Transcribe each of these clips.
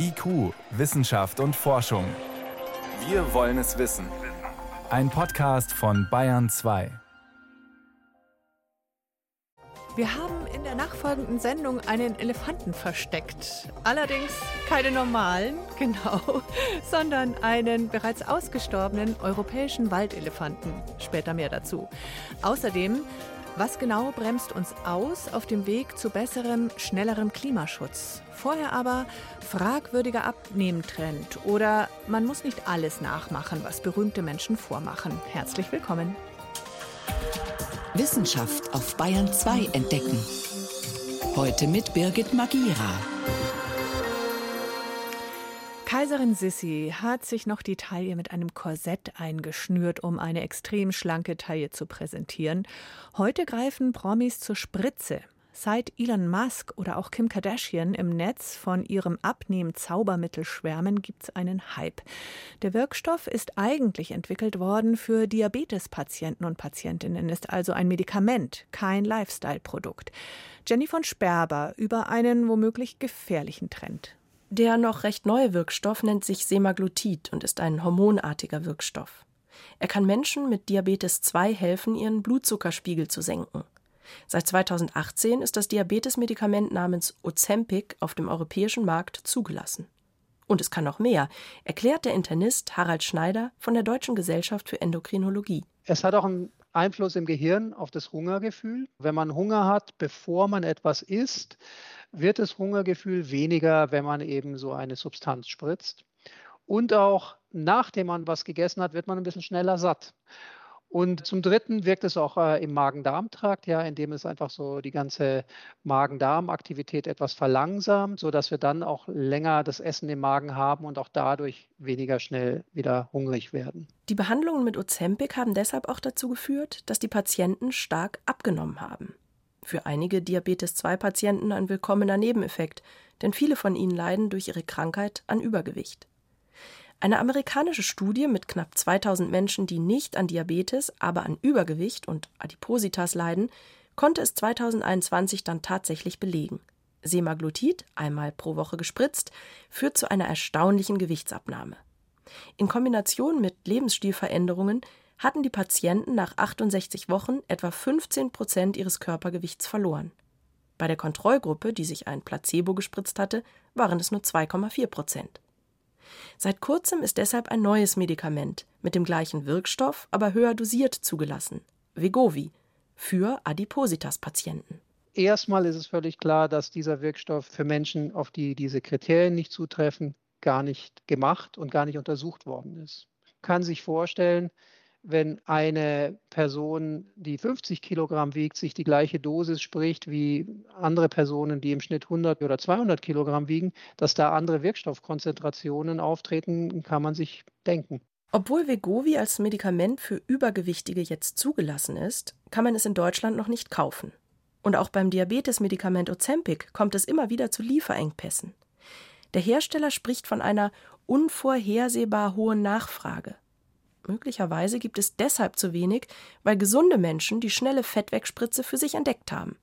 IQ, Wissenschaft und Forschung. Wir wollen es wissen. Ein Podcast von Bayern 2. Wir haben in der nachfolgenden Sendung einen Elefanten versteckt. Allerdings keine normalen, genau, sondern einen bereits ausgestorbenen europäischen Waldelefanten. Später mehr dazu. Außerdem was genau bremst uns aus auf dem Weg zu besserem, schnellerem Klimaschutz? Vorher aber fragwürdiger Abnehmtrend oder man muss nicht alles nachmachen, was berühmte Menschen vormachen. Herzlich willkommen. Wissenschaft auf Bayern 2 entdecken. Heute mit Birgit Magira. Kaiserin Sissi hat sich noch die Taille mit einem Korsett eingeschnürt, um eine extrem schlanke Taille zu präsentieren. Heute greifen Promis zur Spritze. Seit Elon Musk oder auch Kim Kardashian im Netz von ihrem Abnehm-Zaubermittel schwärmen, gibt es einen Hype. Der Wirkstoff ist eigentlich entwickelt worden für Diabetespatienten und Patientinnen, ist also ein Medikament, kein Lifestyle-Produkt. Jenny von Sperber über einen womöglich gefährlichen Trend. Der noch recht neue Wirkstoff nennt sich Semaglutid und ist ein hormonartiger Wirkstoff. Er kann Menschen mit Diabetes 2 helfen, ihren Blutzuckerspiegel zu senken. Seit 2018 ist das Diabetesmedikament namens Ozempic auf dem europäischen Markt zugelassen. Und es kann noch mehr, erklärt der Internist Harald Schneider von der Deutschen Gesellschaft für Endokrinologie. Es hat auch einen Einfluss im Gehirn auf das Hungergefühl. Wenn man Hunger hat, bevor man etwas isst, wird das Hungergefühl weniger, wenn man eben so eine Substanz spritzt. Und auch nachdem man was gegessen hat, wird man ein bisschen schneller satt. Und zum Dritten wirkt es auch äh, im Magen-Darm-Trakt, ja, indem es einfach so die ganze Magen-Darm-Aktivität etwas verlangsamt, sodass wir dann auch länger das Essen im Magen haben und auch dadurch weniger schnell wieder hungrig werden. Die Behandlungen mit Ozempic haben deshalb auch dazu geführt, dass die Patienten stark abgenommen haben. Für einige Diabetes-2-Patienten ein willkommener Nebeneffekt, denn viele von ihnen leiden durch ihre Krankheit an Übergewicht. Eine amerikanische Studie mit knapp 2000 Menschen, die nicht an Diabetes, aber an Übergewicht und Adipositas leiden, konnte es 2021 dann tatsächlich belegen. Semaglutid, einmal pro Woche gespritzt, führt zu einer erstaunlichen Gewichtsabnahme. In Kombination mit Lebensstilveränderungen hatten die Patienten nach 68 Wochen etwa 15 Prozent ihres Körpergewichts verloren. Bei der Kontrollgruppe, die sich ein Placebo gespritzt hatte, waren es nur 2,4 Prozent. Seit kurzem ist deshalb ein neues Medikament mit dem gleichen Wirkstoff, aber höher dosiert zugelassen, Vegovi, für Adipositas-Patienten. Erstmal ist es völlig klar, dass dieser Wirkstoff für Menschen, auf die diese Kriterien nicht zutreffen, gar nicht gemacht und gar nicht untersucht worden ist. Man kann sich vorstellen, wenn eine Person, die 50 Kilogramm wiegt, sich die gleiche Dosis spricht wie andere Personen, die im Schnitt 100 oder 200 Kilogramm wiegen, dass da andere Wirkstoffkonzentrationen auftreten, kann man sich denken. Obwohl Vegovi als Medikament für Übergewichtige jetzt zugelassen ist, kann man es in Deutschland noch nicht kaufen. Und auch beim Diabetesmedikament Ozempic kommt es immer wieder zu Lieferengpässen. Der Hersteller spricht von einer unvorhersehbar hohen Nachfrage. Möglicherweise gibt es deshalb zu wenig, weil gesunde Menschen die schnelle Fettwegspritze für sich entdeckt haben.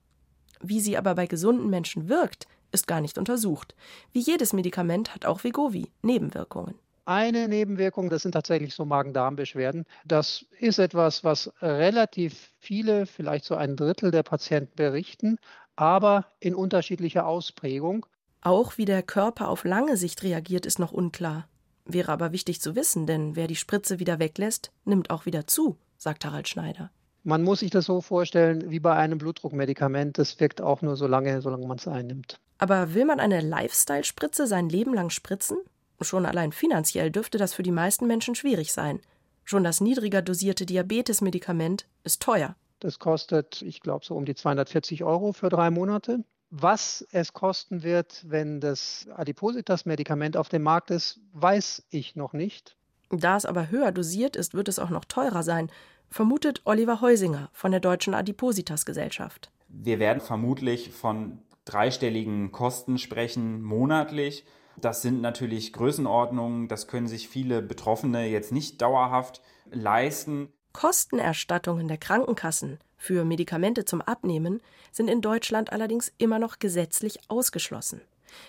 Wie sie aber bei gesunden Menschen wirkt, ist gar nicht untersucht. Wie jedes Medikament hat auch Vegovi Nebenwirkungen. Eine Nebenwirkung, das sind tatsächlich so Magen-Darm-Beschwerden. Das ist etwas, was relativ viele, vielleicht so ein Drittel der Patienten berichten, aber in unterschiedlicher Ausprägung. Auch wie der Körper auf lange Sicht reagiert, ist noch unklar. Wäre aber wichtig zu wissen, denn wer die Spritze wieder weglässt, nimmt auch wieder zu, sagt Harald Schneider. Man muss sich das so vorstellen wie bei einem Blutdruckmedikament. Das wirkt auch nur so lange, solange man es einnimmt. Aber will man eine Lifestyle-Spritze sein Leben lang spritzen? Schon allein finanziell dürfte das für die meisten Menschen schwierig sein. Schon das niedriger dosierte Diabetesmedikament ist teuer. Das kostet, ich glaube, so um die 240 Euro für drei Monate. Was es kosten wird, wenn das Adipositas-Medikament auf dem Markt ist, weiß ich noch nicht. Da es aber höher dosiert ist, wird es auch noch teurer sein, vermutet Oliver Heusinger von der Deutschen Adipositas-Gesellschaft. Wir werden vermutlich von dreistelligen Kosten sprechen monatlich. Das sind natürlich Größenordnungen, das können sich viele Betroffene jetzt nicht dauerhaft leisten. Kostenerstattungen der Krankenkassen für Medikamente zum Abnehmen sind in Deutschland allerdings immer noch gesetzlich ausgeschlossen.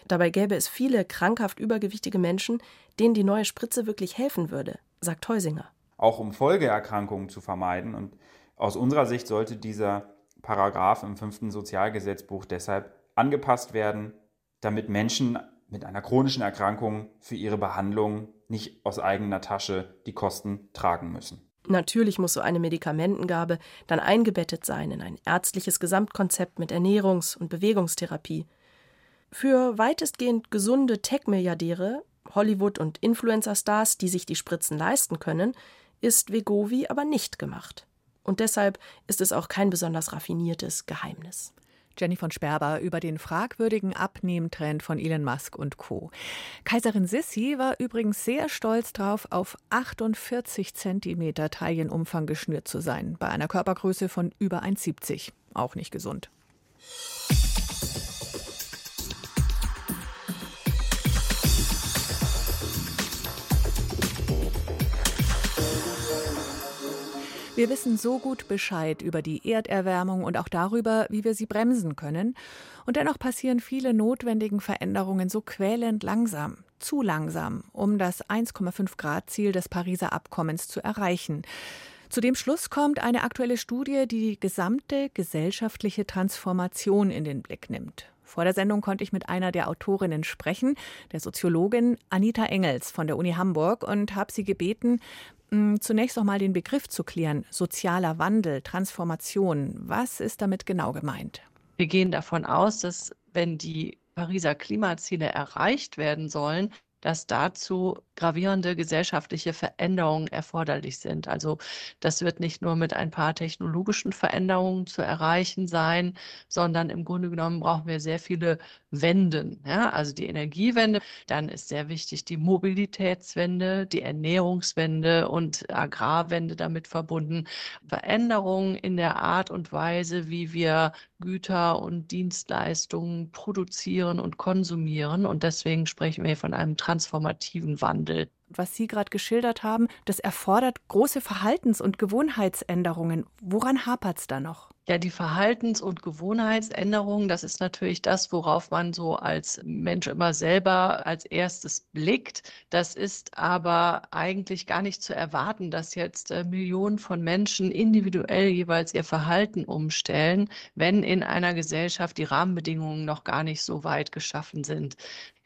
Dabei gäbe es viele krankhaft übergewichtige Menschen, denen die neue Spritze wirklich helfen würde, sagt Heusinger. Auch um Folgeerkrankungen zu vermeiden. Und aus unserer Sicht sollte dieser Paragraph im fünften Sozialgesetzbuch deshalb angepasst werden, damit Menschen mit einer chronischen Erkrankung für ihre Behandlung nicht aus eigener Tasche die Kosten tragen müssen. Natürlich muss so eine Medikamentengabe dann eingebettet sein in ein ärztliches Gesamtkonzept mit Ernährungs- und Bewegungstherapie. Für weitestgehend gesunde Tech-Milliardäre, Hollywood- und Influencer-Stars, die sich die Spritzen leisten können, ist Vegovi aber nicht gemacht. Und deshalb ist es auch kein besonders raffiniertes Geheimnis. Jenny von Sperber über den fragwürdigen Abnehmtrend von Elon Musk und Co. Kaiserin Sissi war übrigens sehr stolz darauf, auf 48 Zentimeter Taillenumfang geschnürt zu sein, bei einer Körpergröße von über 1,70. Auch nicht gesund. Wir wissen so gut Bescheid über die Erderwärmung und auch darüber, wie wir sie bremsen können. Und dennoch passieren viele notwendigen Veränderungen so quälend langsam, zu langsam, um das 1,5 Grad Ziel des Pariser Abkommens zu erreichen. Zu dem Schluss kommt eine aktuelle Studie, die die gesamte gesellschaftliche Transformation in den Blick nimmt. Vor der Sendung konnte ich mit einer der Autorinnen sprechen, der Soziologin Anita Engels von der Uni Hamburg, und habe sie gebeten, zunächst noch mal den Begriff zu klären. Sozialer Wandel, Transformation. Was ist damit genau gemeint? Wir gehen davon aus, dass wenn die Pariser Klimaziele erreicht werden sollen, dass dazu gravierende gesellschaftliche Veränderungen erforderlich sind. Also das wird nicht nur mit ein paar technologischen Veränderungen zu erreichen sein, sondern im Grunde genommen brauchen wir sehr viele Wenden. Ja? Also die Energiewende, dann ist sehr wichtig die Mobilitätswende, die Ernährungswende und Agrarwende damit verbunden. Veränderungen in der Art und Weise, wie wir Güter und Dienstleistungen produzieren und konsumieren. Und deswegen sprechen wir von einem transformativen Wandel. Was Sie gerade geschildert haben, das erfordert große Verhaltens- und Gewohnheitsänderungen. Woran hapert es da noch? Ja, die Verhaltens- und Gewohnheitsänderungen, das ist natürlich das, worauf man so als Mensch immer selber als erstes blickt. Das ist aber eigentlich gar nicht zu erwarten, dass jetzt äh, Millionen von Menschen individuell jeweils ihr Verhalten umstellen, wenn in einer Gesellschaft die Rahmenbedingungen noch gar nicht so weit geschaffen sind.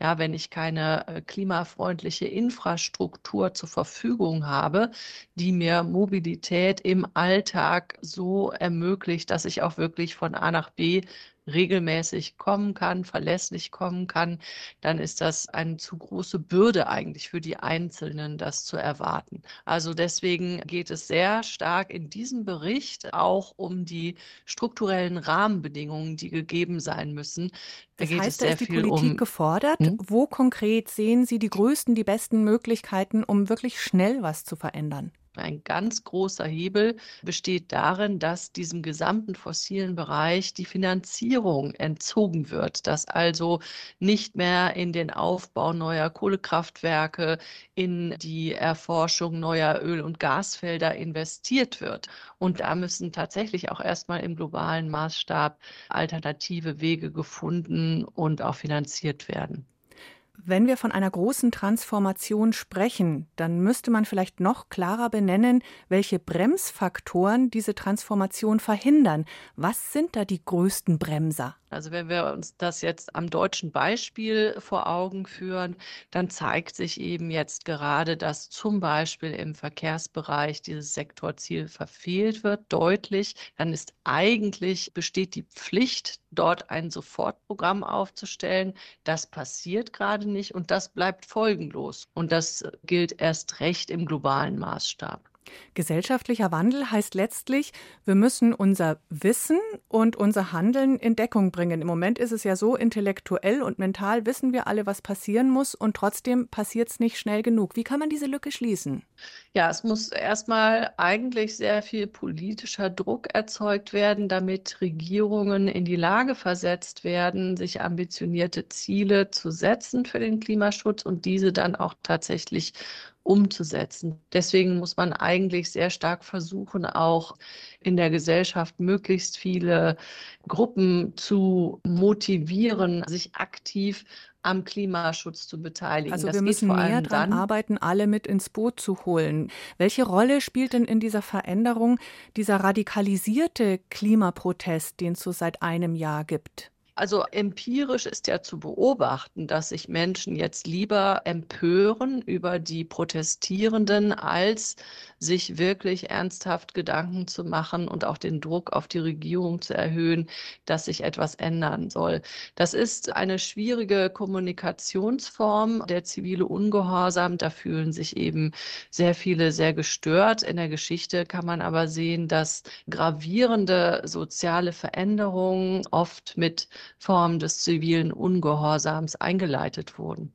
Ja, wenn ich keine äh, klimafreundliche Infrastruktur zur Verfügung habe, die mir Mobilität im Alltag so ermöglicht, dass ich auch wirklich von A nach B regelmäßig kommen kann, verlässlich kommen kann, dann ist das eine zu große Bürde eigentlich für die Einzelnen, das zu erwarten. Also deswegen geht es sehr stark in diesem Bericht auch um die strukturellen Rahmenbedingungen, die gegeben sein müssen. Da das heißt, da ist die Politik um, gefordert. Hm? Wo konkret sehen Sie die größten, die besten Möglichkeiten, um wirklich schnell was zu verändern? Ein ganz großer Hebel besteht darin, dass diesem gesamten fossilen Bereich die Finanzierung entzogen wird, dass also nicht mehr in den Aufbau neuer Kohlekraftwerke, in die Erforschung neuer Öl- und Gasfelder investiert wird. Und da müssen tatsächlich auch erstmal im globalen Maßstab alternative Wege gefunden und auch finanziert werden. Wenn wir von einer großen Transformation sprechen, dann müsste man vielleicht noch klarer benennen, welche Bremsfaktoren diese Transformation verhindern. Was sind da die größten Bremser? Also wenn wir uns das jetzt am deutschen Beispiel vor Augen führen, dann zeigt sich eben jetzt gerade, dass zum Beispiel im Verkehrsbereich dieses Sektorziel verfehlt wird, deutlich. Dann ist eigentlich besteht die Pflicht, dort ein Sofortprogramm aufzustellen. Das passiert gerade nicht und das bleibt folgenlos. Und das gilt erst recht im globalen Maßstab. Gesellschaftlicher Wandel heißt letztlich, wir müssen unser Wissen und unser Handeln in Deckung bringen. Im Moment ist es ja so, intellektuell und mental wissen wir alle, was passieren muss und trotzdem passiert es nicht schnell genug. Wie kann man diese Lücke schließen? Ja, es muss erstmal eigentlich sehr viel politischer Druck erzeugt werden, damit Regierungen in die Lage versetzt werden, sich ambitionierte Ziele zu setzen für den Klimaschutz und diese dann auch tatsächlich umzusetzen. Deswegen muss man eigentlich sehr stark versuchen, auch in der Gesellschaft möglichst viele Gruppen zu motivieren, sich aktiv am Klimaschutz zu beteiligen. Also das wir müssen näher daran arbeiten, alle mit ins Boot zu holen. Welche Rolle spielt denn in dieser Veränderung dieser radikalisierte Klimaprotest, den es so seit einem Jahr gibt? Also empirisch ist ja zu beobachten, dass sich Menschen jetzt lieber empören über die Protestierenden, als sich wirklich ernsthaft Gedanken zu machen und auch den Druck auf die Regierung zu erhöhen, dass sich etwas ändern soll. Das ist eine schwierige Kommunikationsform, der zivile Ungehorsam. Da fühlen sich eben sehr viele sehr gestört. In der Geschichte kann man aber sehen, dass gravierende soziale Veränderungen oft mit Formen des zivilen Ungehorsams eingeleitet wurden.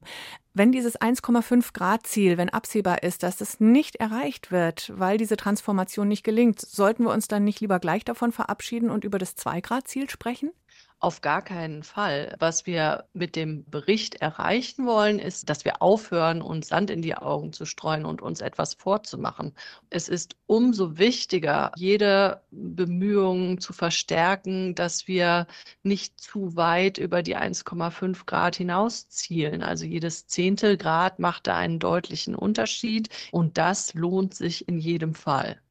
Wenn dieses 1,5 Grad Ziel, wenn absehbar ist, dass es nicht erreicht wird, weil diese Transformation nicht gelingt, sollten wir uns dann nicht lieber gleich davon verabschieden und über das 2 Grad Ziel sprechen? Auf gar keinen Fall. Was wir mit dem Bericht erreichen wollen, ist, dass wir aufhören, uns Sand in die Augen zu streuen und uns etwas vorzumachen. Es ist umso wichtiger, jede Bemühung zu verstärken, dass wir nicht zu weit über die 1,5 Grad hinaus zielen. Also jedes Zehntel Grad macht da einen deutlichen Unterschied und das lohnt sich in jedem Fall.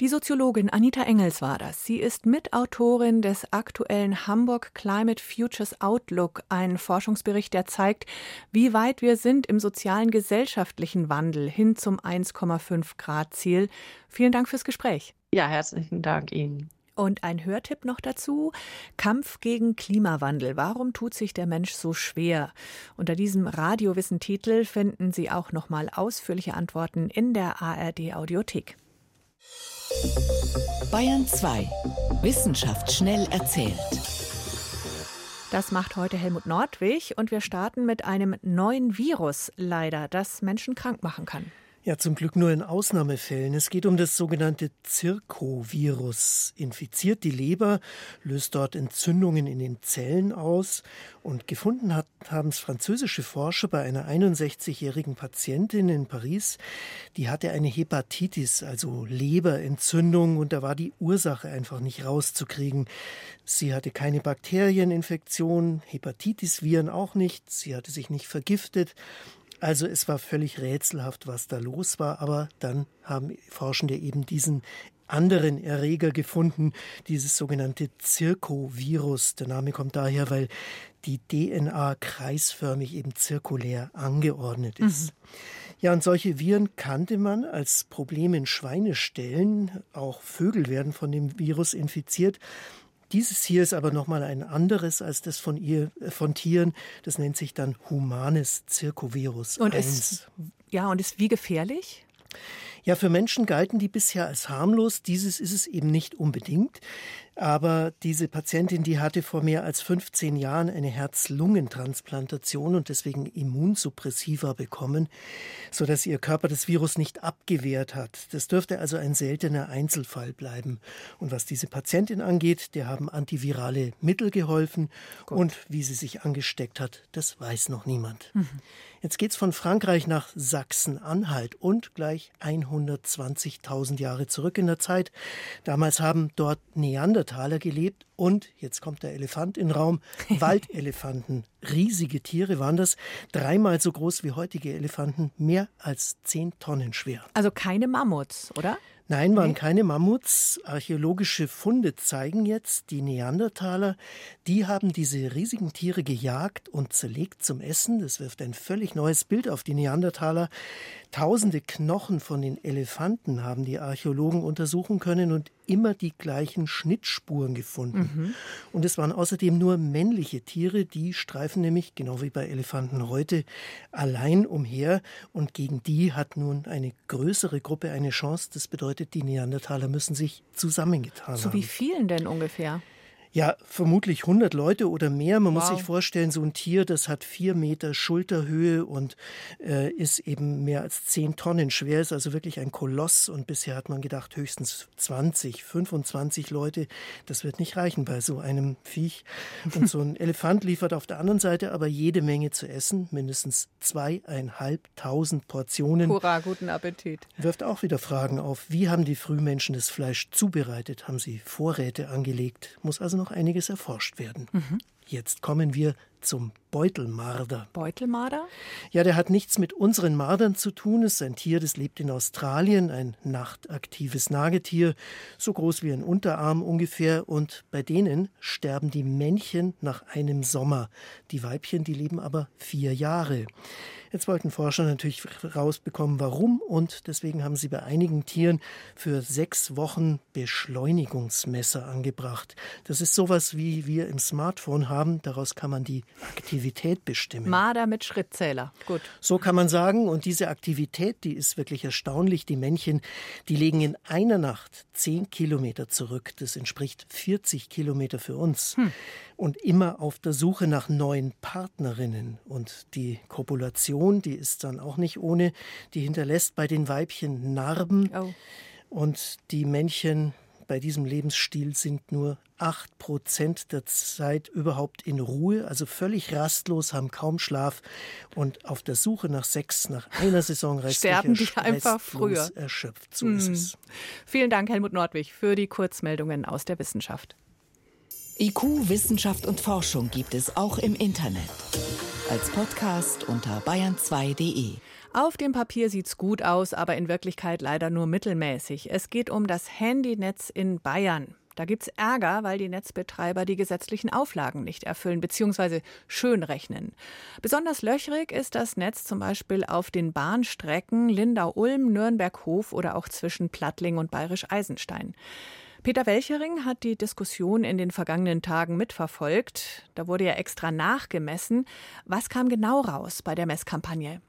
Die Soziologin Anita Engels war das. Sie ist Mitautorin des aktuellen Hamburg Climate Futures Outlook, ein Forschungsbericht, der zeigt, wie weit wir sind im sozialen gesellschaftlichen Wandel hin zum 1,5 Grad Ziel. Vielen Dank fürs Gespräch. Ja, herzlichen Dank Ihnen. Und ein Hörtipp noch dazu: Kampf gegen Klimawandel. Warum tut sich der Mensch so schwer? Unter diesem Radiowissen-Titel finden Sie auch noch mal ausführliche Antworten in der ARD Audiothek. Bayern 2. Wissenschaft schnell erzählt. Das macht heute Helmut Nordwig und wir starten mit einem neuen Virus, leider, das Menschen krank machen kann. Ja, zum Glück nur in Ausnahmefällen. Es geht um das sogenannte Zirkovirus. Infiziert die Leber, löst dort Entzündungen in den Zellen aus. Und gefunden haben es französische Forscher bei einer 61-jährigen Patientin in Paris. Die hatte eine Hepatitis, also Leberentzündung, und da war die Ursache einfach nicht rauszukriegen. Sie hatte keine Bakterieninfektion, Hepatitis-Viren auch nicht. Sie hatte sich nicht vergiftet. Also es war völlig rätselhaft, was da los war, aber dann haben Forschende eben diesen anderen Erreger gefunden, dieses sogenannte Zirkovirus. Der Name kommt daher, weil die DNA kreisförmig eben zirkulär angeordnet ist. Mhm. Ja, und solche Viren kannte man als Problem in Schweineställen. Auch Vögel werden von dem Virus infiziert. Dieses hier ist aber nochmal ein anderes als das von, ihr, äh, von Tieren. Das nennt sich dann humanes Zirkovirus und 1. Ist, ja, und ist wie gefährlich? Ja, für Menschen galten die bisher als harmlos. Dieses ist es eben nicht unbedingt. Aber diese Patientin, die hatte vor mehr als 15 Jahren eine Herz-Lungen-Transplantation und deswegen Immunsuppressiva bekommen, sodass ihr Körper das Virus nicht abgewehrt hat. Das dürfte also ein seltener Einzelfall bleiben. Und was diese Patientin angeht, der haben antivirale Mittel geholfen. Gut. Und wie sie sich angesteckt hat, das weiß noch niemand. Mhm. Jetzt geht's von Frankreich nach Sachsen-Anhalt und gleich 120.000 Jahre zurück in der Zeit. Damals haben dort Neandertaler gelebt und, jetzt kommt der Elefant in den Raum, Waldelefanten. Riesige Tiere waren das, dreimal so groß wie heutige Elefanten, mehr als zehn Tonnen schwer. Also keine Mammuts, oder? Nein, waren keine Mammuts. Archäologische Funde zeigen jetzt, die Neandertaler, die haben diese riesigen Tiere gejagt und zerlegt zum Essen. Das wirft ein völlig neues Bild auf die Neandertaler. Tausende Knochen von den Elefanten haben die Archäologen untersuchen können und immer die gleichen Schnittspuren gefunden. Mhm. Und es waren außerdem nur männliche Tiere, die streifen nämlich, genau wie bei Elefanten heute, allein umher. Und gegen die hat nun eine größere Gruppe eine Chance. Das bedeutet, die Neandertaler müssen sich zusammengetan Zu haben. wie vielen denn ungefähr? Ja, vermutlich 100 Leute oder mehr. Man wow. muss sich vorstellen, so ein Tier, das hat vier Meter Schulterhöhe und äh, ist eben mehr als zehn Tonnen schwer, ist also wirklich ein Koloss. Und bisher hat man gedacht, höchstens 20, 25 Leute. Das wird nicht reichen bei so einem Viech. Und so ein Elefant liefert auf der anderen Seite aber jede Menge zu essen, mindestens zweieinhalbtausend Portionen. Hurra, guten Appetit. Wirft auch wieder Fragen auf. Wie haben die Frühmenschen das Fleisch zubereitet? Haben sie Vorräte angelegt? Muss also noch einiges erforscht werden. Mhm. Jetzt kommen wir zum Beutelmarder. Beutelmarder? Ja, der hat nichts mit unseren Mardern zu tun. Es ist ein Tier, das lebt in Australien, ein nachtaktives Nagetier, so groß wie ein Unterarm ungefähr. Und bei denen sterben die Männchen nach einem Sommer. Die Weibchen, die leben aber vier Jahre. Jetzt wollten Forscher natürlich rausbekommen, warum und deswegen haben sie bei einigen Tieren für sechs Wochen Beschleunigungsmesser angebracht. Das ist sowas, wie wir im Smartphone haben. Daraus kann man die Aktivität bestimmen. Marder mit Schrittzähler. Gut. So kann man sagen. Und diese Aktivität, die ist wirklich erstaunlich. Die Männchen, die legen in einer Nacht zehn Kilometer zurück. Das entspricht 40 Kilometer für uns. Hm und immer auf der Suche nach neuen Partnerinnen. Und die Kopulation, die ist dann auch nicht ohne, die hinterlässt bei den Weibchen Narben. Oh. Und die Männchen bei diesem Lebensstil sind nur 8% der Zeit überhaupt in Ruhe, also völlig rastlos, haben kaum Schlaf und auf der Suche nach Sex nach einer Saison sterben die einfach früher erschöpft. So hm. ist es. Vielen Dank, Helmut Nordwig, für die Kurzmeldungen aus der Wissenschaft. IQ, Wissenschaft und Forschung gibt es auch im Internet. Als Podcast unter bayern2.de. Auf dem Papier sieht's gut aus, aber in Wirklichkeit leider nur mittelmäßig. Es geht um das Handynetz in Bayern. Da gibt's Ärger, weil die Netzbetreiber die gesetzlichen Auflagen nicht erfüllen bzw. schönrechnen. Besonders löchrig ist das Netz zum Beispiel auf den Bahnstrecken Lindau-Ulm, Nürnberg-Hof oder auch zwischen Plattling und Bayerisch-Eisenstein. Peter Welchering hat die Diskussion in den vergangenen Tagen mitverfolgt. Da wurde ja extra nachgemessen. Was kam genau raus bei der Messkampagne?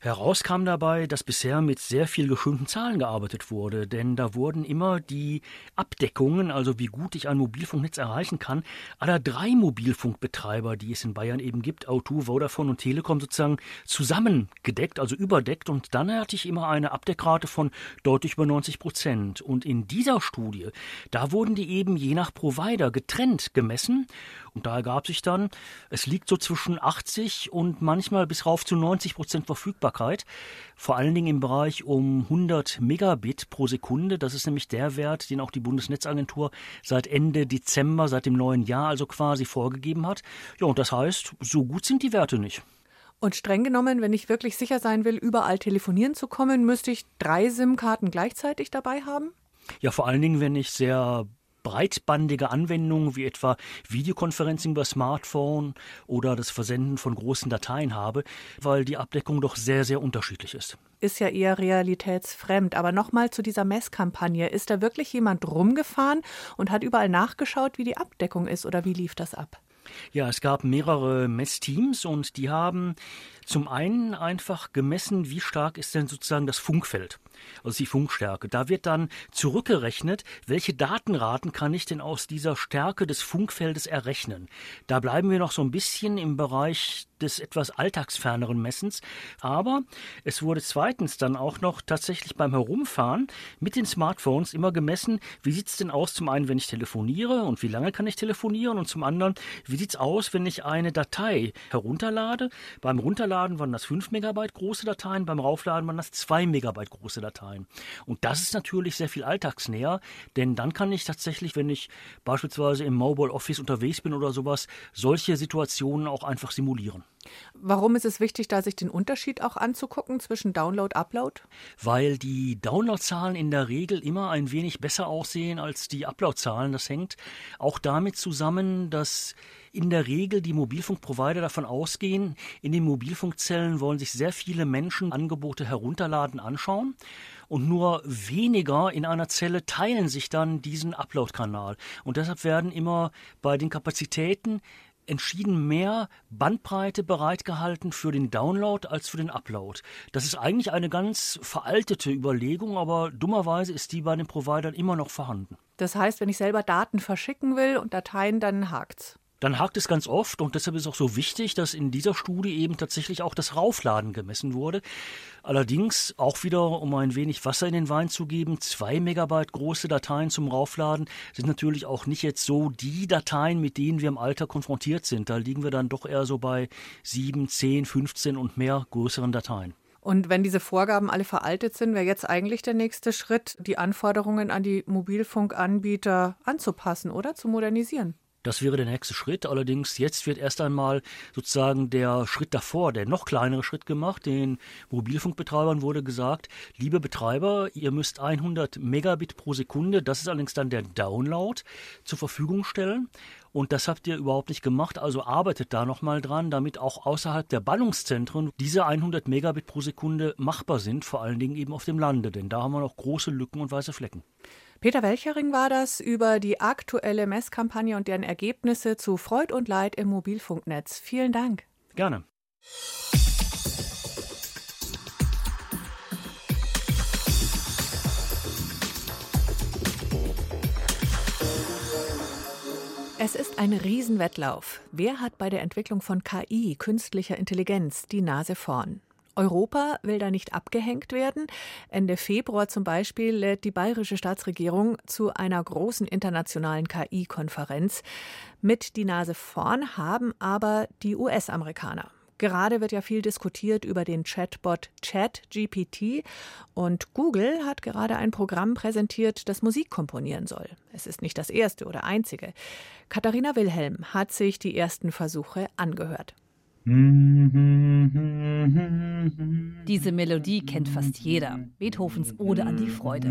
Heraus kam dabei, dass bisher mit sehr viel geschönten Zahlen gearbeitet wurde, denn da wurden immer die Abdeckungen, also wie gut ich ein Mobilfunknetz erreichen kann, aller drei Mobilfunkbetreiber, die es in Bayern eben gibt, Auto, Vodafone und Telekom sozusagen zusammengedeckt, also überdeckt und dann hatte ich immer eine Abdeckrate von deutlich über 90 Prozent. Und in dieser Studie, da wurden die eben je nach Provider getrennt gemessen und da ergab sich dann, es liegt so zwischen 80 und manchmal bis rauf zu 90 Prozent Verfügbarkeit. Vor allen Dingen im Bereich um 100 Megabit pro Sekunde. Das ist nämlich der Wert, den auch die Bundesnetzagentur seit Ende Dezember, seit dem neuen Jahr also quasi vorgegeben hat. Ja, und das heißt, so gut sind die Werte nicht. Und streng genommen, wenn ich wirklich sicher sein will, überall telefonieren zu kommen, müsste ich drei SIM-Karten gleichzeitig dabei haben? Ja, vor allen Dingen, wenn ich sehr breitbandige Anwendungen wie etwa Videokonferencing über Smartphone oder das Versenden von großen Dateien habe, weil die Abdeckung doch sehr, sehr unterschiedlich ist. Ist ja eher realitätsfremd. Aber nochmal zu dieser Messkampagne. Ist da wirklich jemand rumgefahren und hat überall nachgeschaut, wie die Abdeckung ist oder wie lief das ab? Ja, es gab mehrere Messteams und die haben zum einen einfach gemessen, wie stark ist denn sozusagen das Funkfeld also die Funkstärke. Da wird dann zurückgerechnet, welche Datenraten kann ich denn aus dieser Stärke des Funkfeldes errechnen. Da bleiben wir noch so ein bisschen im Bereich des etwas alltagsferneren Messens. Aber es wurde zweitens dann auch noch tatsächlich beim Herumfahren mit den Smartphones immer gemessen, wie sieht es denn aus, zum einen, wenn ich telefoniere und wie lange kann ich telefonieren und zum anderen, wie sieht es aus, wenn ich eine Datei herunterlade. Beim Runterladen waren das 5 Megabyte große Dateien, beim Raufladen waren das 2 Megabyte große Dateien. Und das ist natürlich sehr viel alltagsnäher, denn dann kann ich tatsächlich, wenn ich beispielsweise im Mobile Office unterwegs bin oder sowas, solche Situationen auch einfach simulieren. Warum ist es wichtig, da sich den Unterschied auch anzugucken zwischen Download, Upload? Weil die Downloadzahlen in der Regel immer ein wenig besser aussehen als die Uploadzahlen. Das hängt auch damit zusammen, dass in der Regel die Mobilfunkprovider davon ausgehen, in den Mobilfunkzellen wollen sich sehr viele Menschen Angebote herunterladen, anschauen und nur weniger in einer Zelle teilen sich dann diesen Upload-Kanal. Und deshalb werden immer bei den Kapazitäten entschieden mehr Bandbreite bereitgehalten für den Download als für den Upload. Das ist eigentlich eine ganz veraltete Überlegung, aber dummerweise ist die bei den Providern immer noch vorhanden. Das heißt, wenn ich selber Daten verschicken will und Dateien, dann hakt's dann hakt es ganz oft und deshalb ist es auch so wichtig, dass in dieser Studie eben tatsächlich auch das Raufladen gemessen wurde. Allerdings auch wieder, um ein wenig Wasser in den Wein zu geben, zwei Megabyte große Dateien zum Raufladen sind natürlich auch nicht jetzt so die Dateien, mit denen wir im Alter konfrontiert sind. Da liegen wir dann doch eher so bei sieben, zehn, 15 und mehr größeren Dateien. Und wenn diese Vorgaben alle veraltet sind, wäre jetzt eigentlich der nächste Schritt, die Anforderungen an die Mobilfunkanbieter anzupassen oder zu modernisieren. Das wäre der nächste Schritt. Allerdings jetzt wird erst einmal sozusagen der Schritt davor, der noch kleinere Schritt gemacht. Den Mobilfunkbetreibern wurde gesagt, liebe Betreiber, ihr müsst 100 Megabit pro Sekunde, das ist allerdings dann der Download, zur Verfügung stellen. Und das habt ihr überhaupt nicht gemacht, also arbeitet da nochmal dran, damit auch außerhalb der Ballungszentren diese 100 Megabit pro Sekunde machbar sind, vor allen Dingen eben auf dem Lande, denn da haben wir noch große Lücken und weiße Flecken. Peter Welchering war das über die aktuelle Messkampagne und deren Ergebnisse zu Freud und Leid im Mobilfunknetz. Vielen Dank. Gerne. Es ist ein Riesenwettlauf. Wer hat bei der Entwicklung von KI, künstlicher Intelligenz, die Nase vorn? Europa will da nicht abgehängt werden. Ende Februar zum Beispiel lädt die bayerische Staatsregierung zu einer großen internationalen KI-Konferenz. Mit die Nase vorn haben aber die US-Amerikaner. Gerade wird ja viel diskutiert über den Chatbot ChatGPT und Google hat gerade ein Programm präsentiert, das Musik komponieren soll. Es ist nicht das erste oder einzige. Katharina Wilhelm hat sich die ersten Versuche angehört. Diese Melodie kennt fast jeder. Beethovens Ode an die Freude.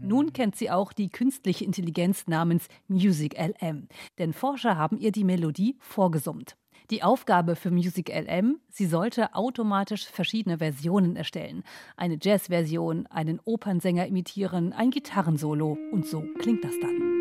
Nun kennt sie auch die künstliche Intelligenz namens Music LM. Denn Forscher haben ihr die Melodie vorgesummt. Die Aufgabe für Music LM, sie sollte automatisch verschiedene Versionen erstellen. Eine Jazzversion, einen Opernsänger imitieren, ein Gitarrensolo und so klingt das dann.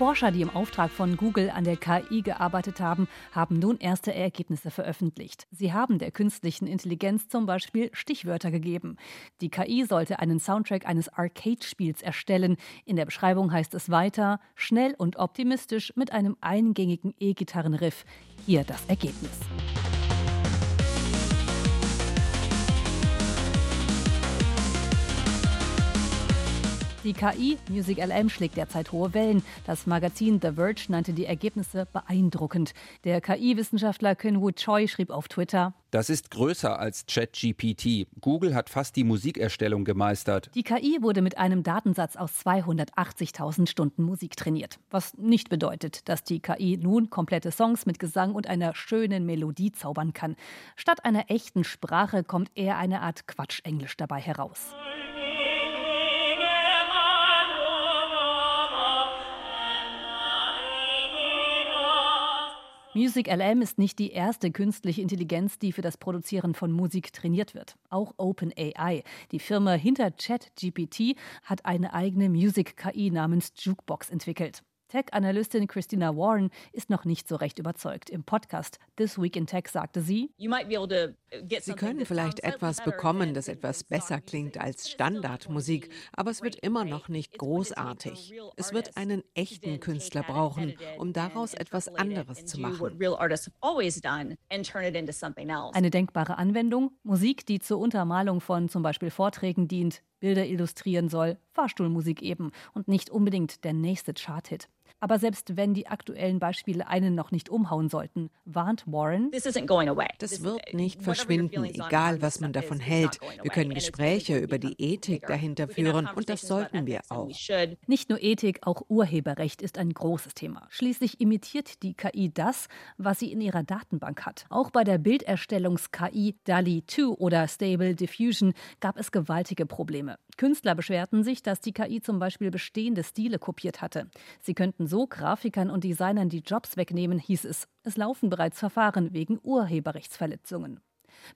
Forscher, die im Auftrag von Google an der KI gearbeitet haben, haben nun erste Ergebnisse veröffentlicht. Sie haben der künstlichen Intelligenz zum Beispiel Stichwörter gegeben. Die KI sollte einen Soundtrack eines Arcade-Spiels erstellen. In der Beschreibung heißt es weiter, schnell und optimistisch mit einem eingängigen E-Gitarrenriff. Hier das Ergebnis. Die KI Music LM schlägt derzeit hohe Wellen. Das Magazin The Verge nannte die Ergebnisse beeindruckend. Der KI-Wissenschaftler Kenwu Choi schrieb auf Twitter: Das ist größer als ChatGPT. Google hat fast die Musikerstellung gemeistert. Die KI wurde mit einem Datensatz aus 280.000 Stunden Musik trainiert. Was nicht bedeutet, dass die KI nun komplette Songs mit Gesang und einer schönen Melodie zaubern kann. Statt einer echten Sprache kommt eher eine Art Quatschenglisch dabei heraus. Music LM ist nicht die erste künstliche Intelligenz, die für das Produzieren von Musik trainiert wird. Auch OpenAI, die Firma hinter ChatGPT, hat eine eigene Music-KI namens Jukebox entwickelt. Tech-Analystin Christina Warren ist noch nicht so recht überzeugt. Im Podcast This Week in Tech sagte sie, Sie können vielleicht etwas bekommen, das etwas besser klingt als Standardmusik, aber es wird immer noch nicht großartig. Es wird einen echten Künstler brauchen, um daraus etwas anderes zu machen. Eine denkbare Anwendung, Musik, die zur Untermalung von zum Beispiel Vorträgen dient, Bilder illustrieren soll, Fahrstuhlmusik eben und nicht unbedingt der nächste Charthit. Aber selbst wenn die aktuellen Beispiele einen noch nicht umhauen sollten, warnt Warren, das wird nicht verschwinden, egal was man davon hält. Wir können Gespräche über die Ethik dahinter führen und das sollten wir auch. Nicht nur Ethik, auch Urheberrecht ist ein großes Thema. Schließlich imitiert die KI das, was sie in ihrer Datenbank hat. Auch bei der Bilderstellungs-KI DALI 2 oder Stable Diffusion gab es gewaltige Probleme. Künstler beschwerten sich, dass die KI zum Beispiel bestehende Stile kopiert hatte. Sie könnten so Grafikern und Designern die Jobs wegnehmen, hieß es. Es laufen bereits Verfahren wegen Urheberrechtsverletzungen.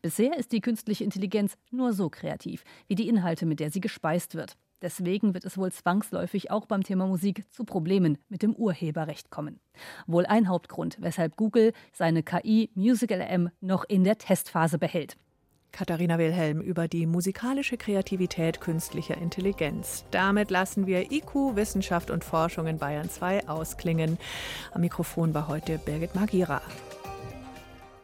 Bisher ist die künstliche Intelligenz nur so kreativ wie die Inhalte, mit der sie gespeist wird. Deswegen wird es wohl zwangsläufig auch beim Thema Musik zu Problemen mit dem Urheberrecht kommen. Wohl ein Hauptgrund, weshalb Google seine KI Musical M noch in der Testphase behält. Katharina Wilhelm über die musikalische Kreativität künstlicher Intelligenz. Damit lassen wir IQ, Wissenschaft und Forschung in Bayern 2 ausklingen. Am Mikrofon war heute Birgit Magira.